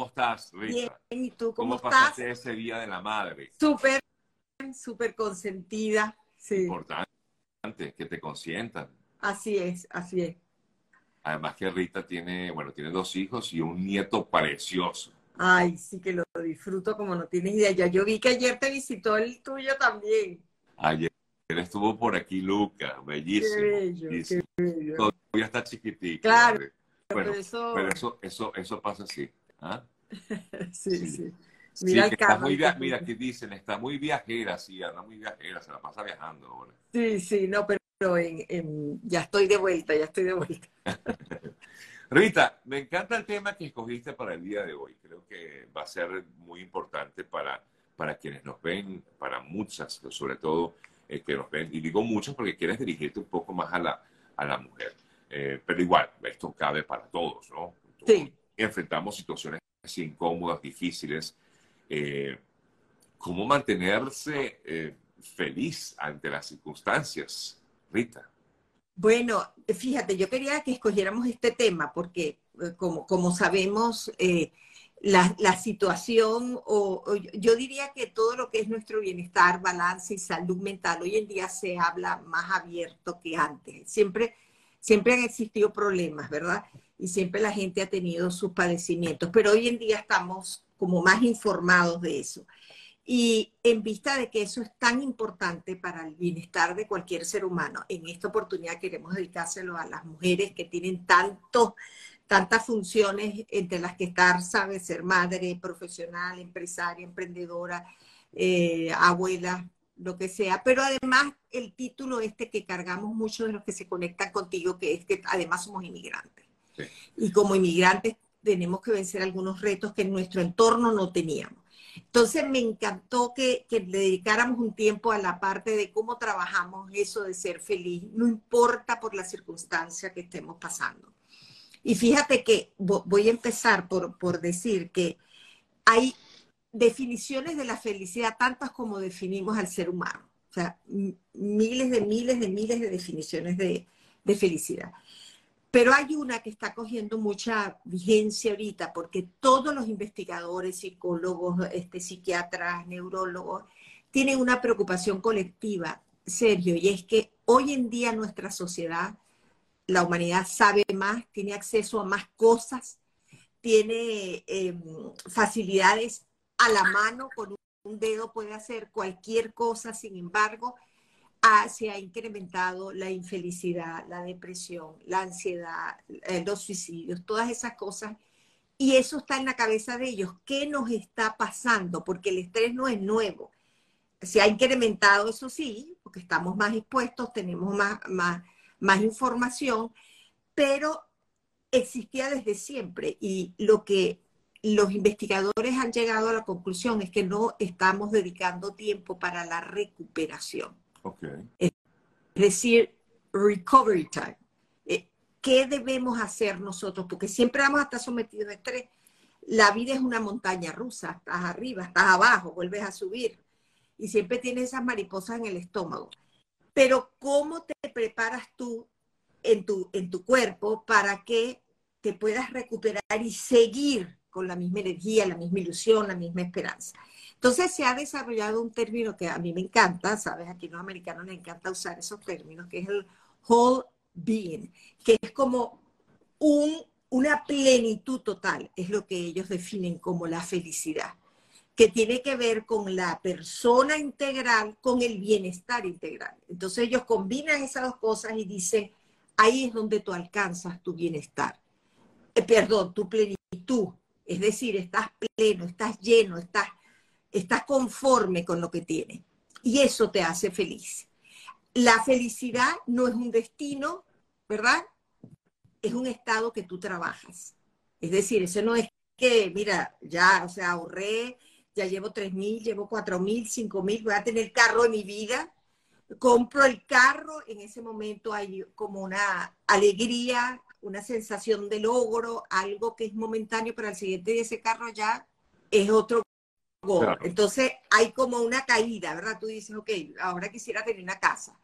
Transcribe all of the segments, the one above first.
¿Cómo estás, Rita? Bien, ¿y tú cómo, ¿Cómo pasaste ese Día de la Madre? Súper, súper consentida. Sí. Importante, que te consientan. Así es, así es. Además que Rita tiene, bueno, tiene dos hijos y un nieto precioso. Ay, sí que lo disfruto como no tienes idea. Ya yo vi que ayer te visitó el tuyo también. Ayer estuvo por aquí Luca, bellísimo. Qué bello, qué bello. Todavía está chiquitito. Claro. pero, eso... pero eso, eso, eso pasa así. ¿Ah? sí, sí, Mira el carro. mira, aquí dicen, está muy viajera, sí, anda muy viajera, se la pasa viajando ahora. Sí, sí, no, pero en, ya estoy de vuelta, ya estoy de vuelta. Rita, me encanta el tema que escogiste para el día de hoy. Creo que va a ser muy importante para, para quienes nos ven, para muchas, sobre todo eh, que nos ven. Y digo muchas porque quieres dirigirte un poco más a la, a la mujer. Eh, pero igual, esto cabe para todos, ¿no? Sí. Enfrentamos situaciones incómodas, difíciles. Eh, ¿Cómo mantenerse feliz ante las circunstancias, Rita? Bueno, fíjate, yo quería que escogiéramos este tema porque, eh, como, sabemos, eh, la, situación, o, yo diría que todo lo que es nuestro bienestar, balance y salud mental, hoy en día se habla más abierto que antes. Siempre, siempre han existido problemas, ¿verdad? Y siempre la gente ha tenido sus padecimientos, pero hoy en día estamos como más informados de eso. Y en vista de que eso es tan importante para el bienestar de cualquier ser humano, en esta oportunidad queremos dedicárselo a las mujeres que tienen tanto, tantas funciones entre las que estar, sabe, ser madre, profesional, empresaria, emprendedora, eh, abuela, lo que sea. Pero además el título este que cargamos muchos de los que se conectan contigo, que es que además somos inmigrantes. Y como inmigrantes tenemos que vencer algunos retos que en nuestro entorno no teníamos. Entonces me encantó que, le dedicáramos un tiempo a la parte de cómo trabajamos eso de ser feliz, no importa por la circunstancia que estemos pasando. Y fíjate que voy a empezar por, por decir que hay definiciones de la felicidad tantas como definimos al ser humano. O sea, miles de miles de miles de definiciones de, de felicidad. Pero hay una que está cogiendo mucha vigencia ahorita porque todos los investigadores, psicólogos, este, psiquiatras, neurólogos, tienen una preocupación colectiva, Sergio, y es que hoy en día nuestra sociedad, la humanidad sabe más, tiene acceso a más cosas, tiene em, facilidades a la mano, con un dedo puede hacer cualquier cosa, sin embargo, se ha incrementado la infelicidad, la depresión, la ansiedad, eh, los suicidios, todas esas cosas. Y eso está en la cabeza de ellos. ¿Qué nos está pasando? Porque el estrés no es nuevo. Se ha incrementado, eso sí, porque estamos más expuestos, tenemos más, más, más información, pero existía desde siempre. Y lo que los investigadores han llegado a la conclusión es que no estamos dedicando tiempo para la recuperación. Es decir, recovery time. Eh, ¿Qué debemos hacer nosotros? Porque siempre vamos a estar sometidos a estrés. La vida es una montaña rusa. Estás arriba, estás abajo, vuelves a subir. Y siempre tienes esas mariposas en el estómago. Pero ¿cómo te preparas tú en tu, en tu cuerpo para que te puedas recuperar y seguir con la misma energía, la misma ilusión, la misma esperanza? Entonces se ha desarrollado un término que a mí me encanta, ¿sabes? Aquí los americanos les encanta usar esos términos, que es el whole being, que es como un, una plenitud total, es lo que ellos definen como la felicidad, que tiene que ver con la persona integral, con el bienestar integral. Entonces ellos combinan esas dos cosas y dicen, ahí es donde tú alcanzas tu bienestar, eh, perdón, tu plenitud, es decir, estás pleno, estás lleno, estás estás conforme con lo que tienes y eso te hace feliz. La felicidad no es un destino, ¿verdad? Es un estado que tú trabajas. Es decir, eso no es que, mira, ya, o sea, ahorré, ya llevo tres mil, llevo cuatro mil, cinco mil, voy a tener carro en mi vida, compro el carro, en ese momento hay como una alegría, una sensación de logro, algo que es momentáneo, pero al siguiente día ese carro ya es otro entonces hay como una caída, ¿verdad? Tú dices, ok, ahora quisiera tener una casa.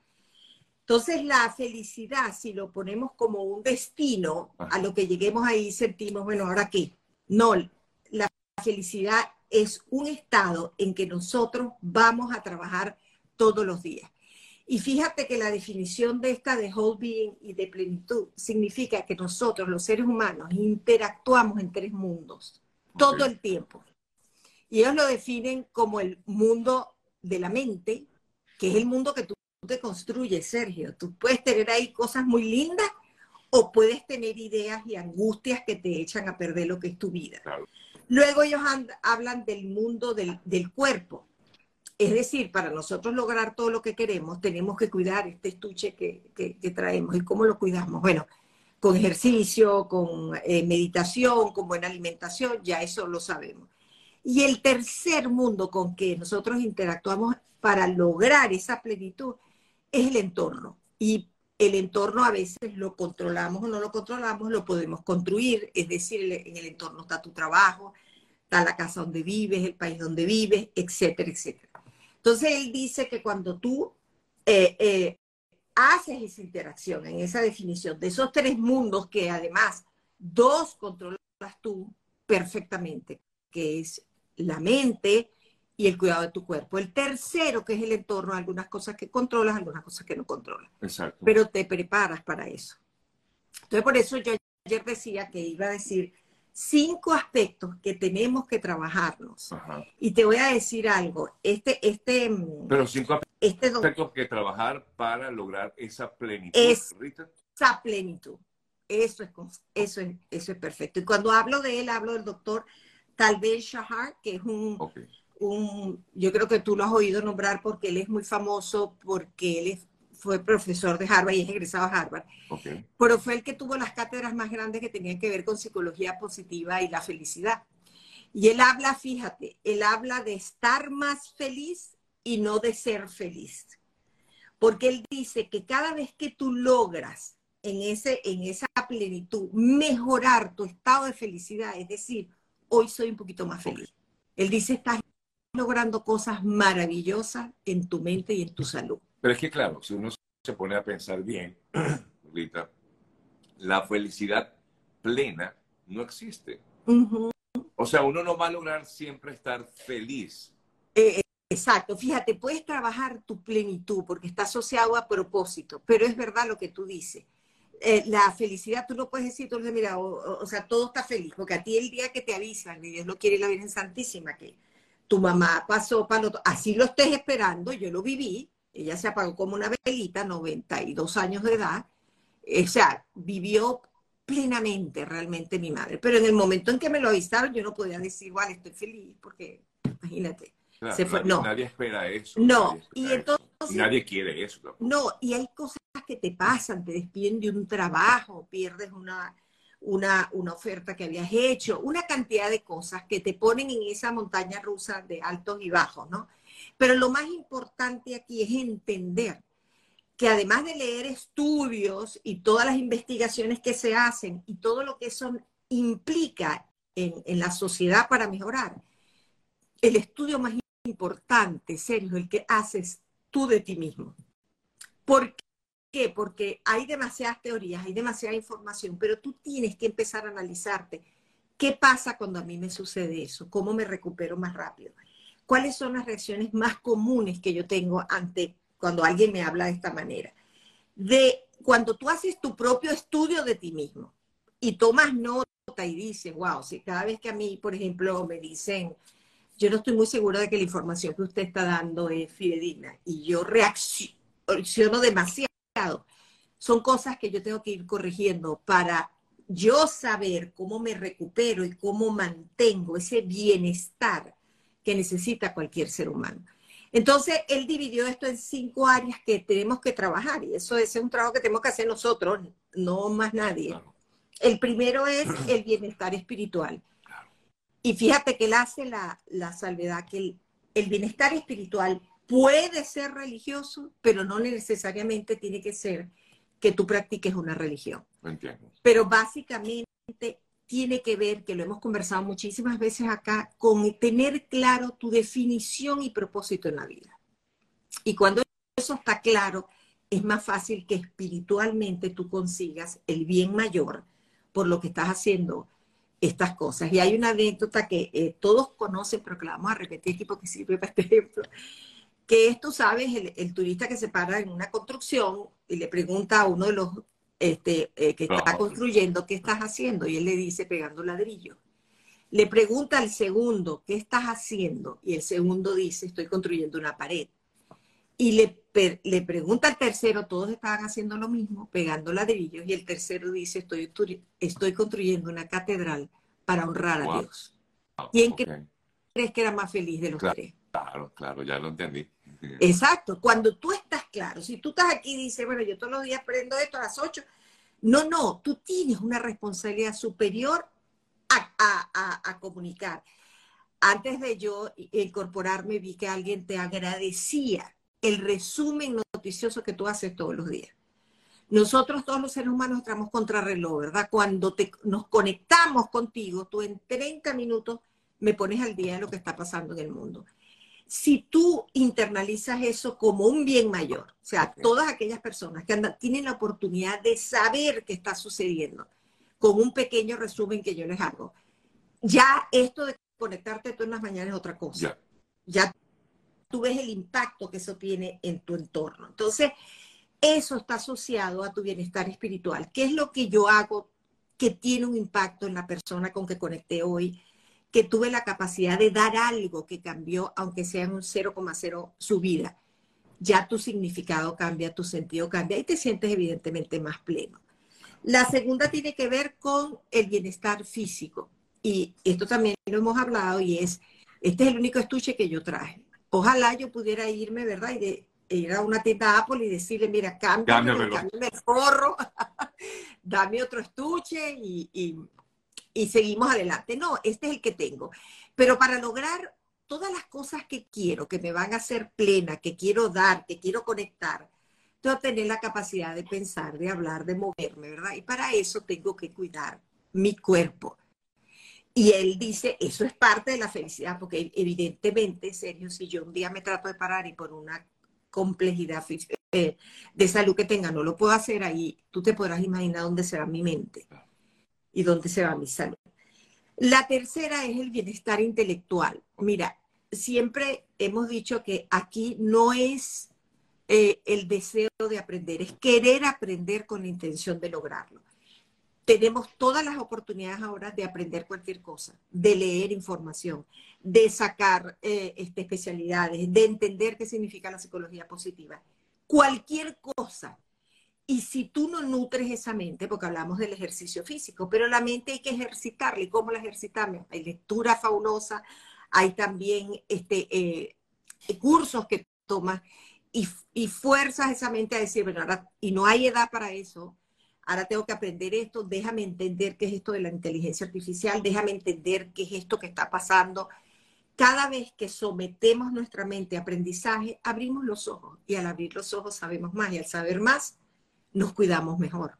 Entonces la felicidad, si lo ponemos como un destino, a lo que lleguemos ahí sentimos, bueno, ¿ahora qué? No, la felicidad es un estado en que nosotros vamos a trabajar todos los días. Y fíjate que la definición de esta de whole being y de plenitud significa que nosotros, los seres humanos, interactuamos en tres mundos todo el tiempo. Y ellos lo definen como el mundo de la mente, que es el mundo que tú te construyes, Sergio. Tú puedes tener ahí cosas muy lindas o puedes tener ideas y angustias que te echan a perder lo que es tu vida. Luego ellos hablan del mundo del, cuerpo. Es decir, para nosotros lograr todo lo que queremos, tenemos que cuidar este estuche que, traemos. ¿Y cómo lo cuidamos? Bueno, con ejercicio, con eh, meditación, con buena alimentación, ya eso lo sabemos. Y el tercer mundo con que nosotros interactuamos para lograr esa plenitud es el entorno. Y el entorno a veces lo controlamos o no lo controlamos, lo podemos construir, es decir, en el entorno está tu trabajo, está la casa donde vives, el país donde vives, etcétera, etcétera. Entonces él dice que cuando tú eh, eh, haces esa interacción en esa definición de esos tres mundos que además dos controlas tú perfectamente, que es la mente, y el cuidado de tu cuerpo. El tercero, que es el entorno, algunas cosas que controlas, algunas cosas que no controlas. Exacto. Pero te preparas para eso. Entonces, por eso yo ayer decía que iba a decir cinco aspectos que tenemos que trabajarnos. Y te voy a decir algo. Este, este, Pero cinco este aspectos que trabajar para lograr esa plenitud, Esa plenitud. Eso es, eso es, eso es perfecto. Y cuando hablo de él, hablo del doctor Talbel Shahar, que es un yo creo que tú lo has oído nombrar porque él es muy famoso, porque él fue profesor de Harvard y es egresado a Harvard. Pero fue el que tuvo las cátedras más grandes que tenían que ver con psicología positiva y la felicidad. Y él habla, fíjate, él habla de estar más feliz y no de ser feliz. Porque él dice que cada vez que tú logras en, ese, en esa plenitud mejorar tu estado de felicidad, es decir, hoy soy un poquito más feliz. Él dice, estás logrando cosas maravillosas en tu mente y en tu salud. Pero es que claro, si uno se pone a pensar bien, Rita, la felicidad plena no existe. O sea, uno no va a lograr siempre estar feliz. Eh, exacto, fíjate, puedes trabajar tu plenitud porque está asociado a propósito, pero es verdad lo que tú dices. Eh, la felicidad, tú no puedes decir, tú mira, o, sea, todo está feliz, porque a ti el día que te avisan, y Dios lo quiere la Virgen Santísima, que tu mamá pasó para otro, así lo estés esperando, yo lo viví, ella se apagó como una velita, 92 años de edad, o sea, vivió plenamente realmente mi madre, pero en el momento en que me lo avisaron yo no podía decir, igual estoy feliz, porque imagínate. se fue. no. nadie espera eso. No, y entonces... nadie quiere eso. No, y hay cosas que te pasan, te despiden de un trabajo, pierdes una, una, oferta que habías hecho, una cantidad de cosas que te ponen en esa montaña rusa de altos y bajos, ¿no? Pero lo más importante aquí es entender que además de leer estudios y todas las investigaciones que se hacen y todo lo que eso implica en, la sociedad para mejorar, el estudio más importante, serio, el que haces tú de ti mismo. Porque qué? Porque hay demasiadas teorías, hay demasiada información, pero tú tienes que empezar a analizarte. ¿Qué pasa cuando a mí me sucede eso? ¿Cómo me recupero más rápido? ¿Cuáles son las reacciones más comunes que yo tengo ante cuando alguien me habla de esta manera? De cuando tú haces tu propio estudio de ti mismo y tomas nota y dices, wow, si cada vez que a mí, por ejemplo, me dicen, yo no estoy muy segura de que la información que usted está dando es fidedigna y yo reacciono demasiado son cosas que yo tengo que ir corrigiendo para yo saber cómo me recupero y cómo mantengo ese bienestar que necesita cualquier ser humano. Entonces, él dividió esto en cinco áreas que tenemos que trabajar y eso es un trabajo que tenemos que hacer nosotros, no más nadie. El primero es el bienestar espiritual. Y fíjate que él hace la, salvedad que el bienestar espiritual puede ser religioso, pero no necesariamente tiene que ser que tú practiques una religión. Entiendo. Pero básicamente tiene que ver, que lo hemos conversado muchísimas veces acá, con tener claro tu definición y propósito en la vida. Y cuando eso está claro, es más fácil que espiritualmente tú consigas el bien mayor por lo que estás haciendo estas cosas. Y hay una anécdota que eh, todos conocen, pero que vamos a repetir aquí porque sirve para este ejemplo, que es, tú sabes, el, turista que se para en una construcción y le pregunta a uno de los este, eh, que está construyendo, ¿qué estás haciendo? Y él le dice, pegando ladrillo. Le pregunta al segundo, ¿qué estás haciendo? Y el segundo dice, estoy construyendo una pared. Y le, le pregunta al tercero, todos estaban haciendo lo mismo, pegando ladrillos, y el tercero dice, estoy, estoy construyendo una catedral para honrar a Dios. ¿Quién crees que era más feliz de los tres? Claro, claro, ya lo entendí. Exacto, cuando tú estás claro, si tú estás aquí y dices, bueno, yo todos los días prendo esto a las 8, no, no, tú tienes una responsabilidad superior a, comunicar. Antes de yo incorporarme, vi que alguien te agradecía el resumen noticioso que tú haces todos los días. Nosotros todos los seres humanos estamos contra reloj, ¿verdad? Cuando te, nos conectamos contigo, tú en 30 minutos me pones al día de lo que está pasando en el mundo. Si tú internalizas eso como un bien mayor, o sea, todas aquellas personas que andan, tienen la oportunidad de saber qué está sucediendo, con un pequeño resumen que yo les hago. Ya esto de conectarte tú en las mañanas es otra cosa. Ya. tú ves el impacto que eso tiene en tu entorno. Entonces, eso está asociado a tu bienestar espiritual. ¿Qué es lo que yo hago que tiene un impacto en la persona con que conecté hoy? Que tuve la capacidad de dar algo que cambió, aunque sea en un 0,0 su vida. Ya tu significado cambia, tu sentido cambia y te sientes evidentemente más pleno. La segunda tiene que ver con el bienestar físico. Y esto también lo hemos hablado y es, este es el único estuche que yo traje. Ojalá yo pudiera irme, ¿verdad? Y de, ir a una tienda Apple y decirle, mira, cámbiame, cámbiame el forro, dame otro estuche y, y seguimos adelante. No, este es el que tengo. Pero para lograr todas las cosas que quiero, que me van a hacer plena, que quiero dar, que quiero conectar, tener la capacidad de pensar, de hablar, de moverme, ¿verdad? Y para eso tengo que cuidar mi cuerpo. Y él dice, eso es parte de la felicidad, porque evidentemente, serio, si yo un día me trato de parar y por una complejidad eh, de salud que tenga no lo puedo hacer ahí, tú te podrás imaginar dónde se va mi mente y dónde se va mi salud. La tercera es el bienestar intelectual. Mira, siempre hemos dicho que aquí no es eh, el deseo de aprender, es querer aprender con la intención de lograrlo. Tenemos todas las oportunidades ahora de aprender cualquier cosa, de leer información, de sacar eh, este, especialidades, de entender qué significa la psicología positiva. Cualquier cosa. Y si tú no nutres esa mente, porque hablamos del ejercicio físico, pero la mente hay que ejercitarla. ¿Y cómo la ejercitamos? Hay lectura fabulosa, hay también este, eh, cursos que tomas y, fuerzas esa mente a decir, bueno, ahora, y no hay edad para eso, ahora tengo que aprender esto, déjame entender qué es esto de la inteligencia artificial, déjame entender qué es esto que está pasando. Cada vez que sometemos nuestra mente a aprendizaje, abrimos los ojos y al abrir los ojos sabemos más y al saber más, nos cuidamos mejor.